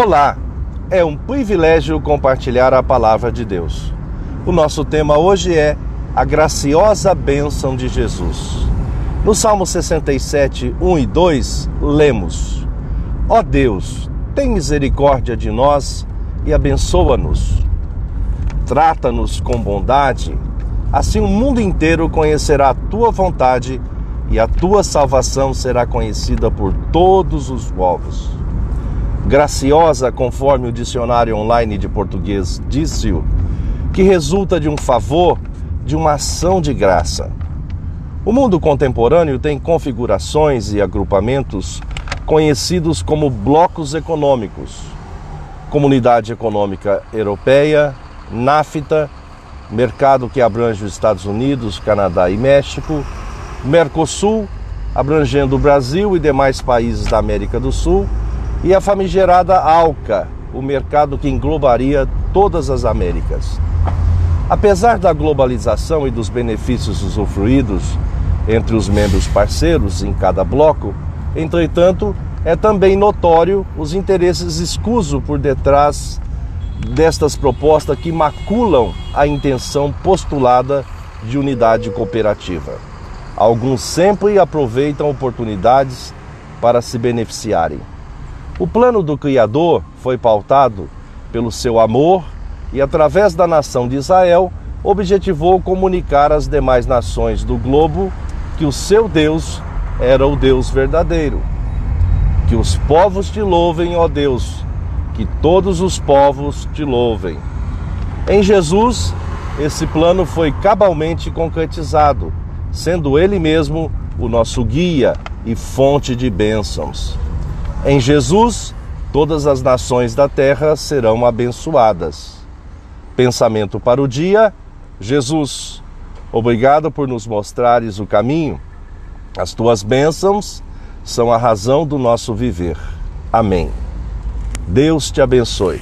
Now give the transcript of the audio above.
Olá, é um privilégio compartilhar a palavra de Deus. O nosso tema hoje é a graciosa bênção de Jesus. No Salmo 67, 1 e 2, lemos: Ó Deus, tem misericórdia de nós e abençoa-nos. Trata-nos com bondade, assim o mundo inteiro conhecerá a tua vontade e a tua salvação será conhecida por todos os povos. Graciosa, conforme o dicionário online de português disse-o, que resulta de um favor, de uma ação de graça. O mundo contemporâneo tem configurações e agrupamentos conhecidos como blocos econômicos. Comunidade Econômica Europeia, NAFTA, mercado que abrange os Estados Unidos, Canadá e México, Mercosul, abrangendo o Brasil e demais países da América do Sul, e a famigerada ALCA, o mercado que englobaria todas as Américas. Apesar da globalização e dos benefícios usufruídos entre os membros parceiros em cada bloco, entretanto, é também notório os interesses escusos por detrás destas propostas que maculam a intenção postulada de unidade cooperativa. Alguns sempre aproveitam oportunidades para se beneficiarem. O plano do Criador foi pautado pelo seu amor e, através da nação de Israel, objetivou comunicar às demais nações do globo que o seu Deus era o Deus verdadeiro. Que os povos te louvem, ó Deus, que todos os povos te louvem. Em Jesus, esse plano foi cabalmente concretizado, sendo Ele mesmo o nosso guia e fonte de bênçãos. Em Jesus, todas as nações da terra serão abençoadas. Pensamento para o dia: Jesus, obrigado por nos mostrares o caminho. As tuas bênçãos são a razão do nosso viver. Amém. Deus te abençoe.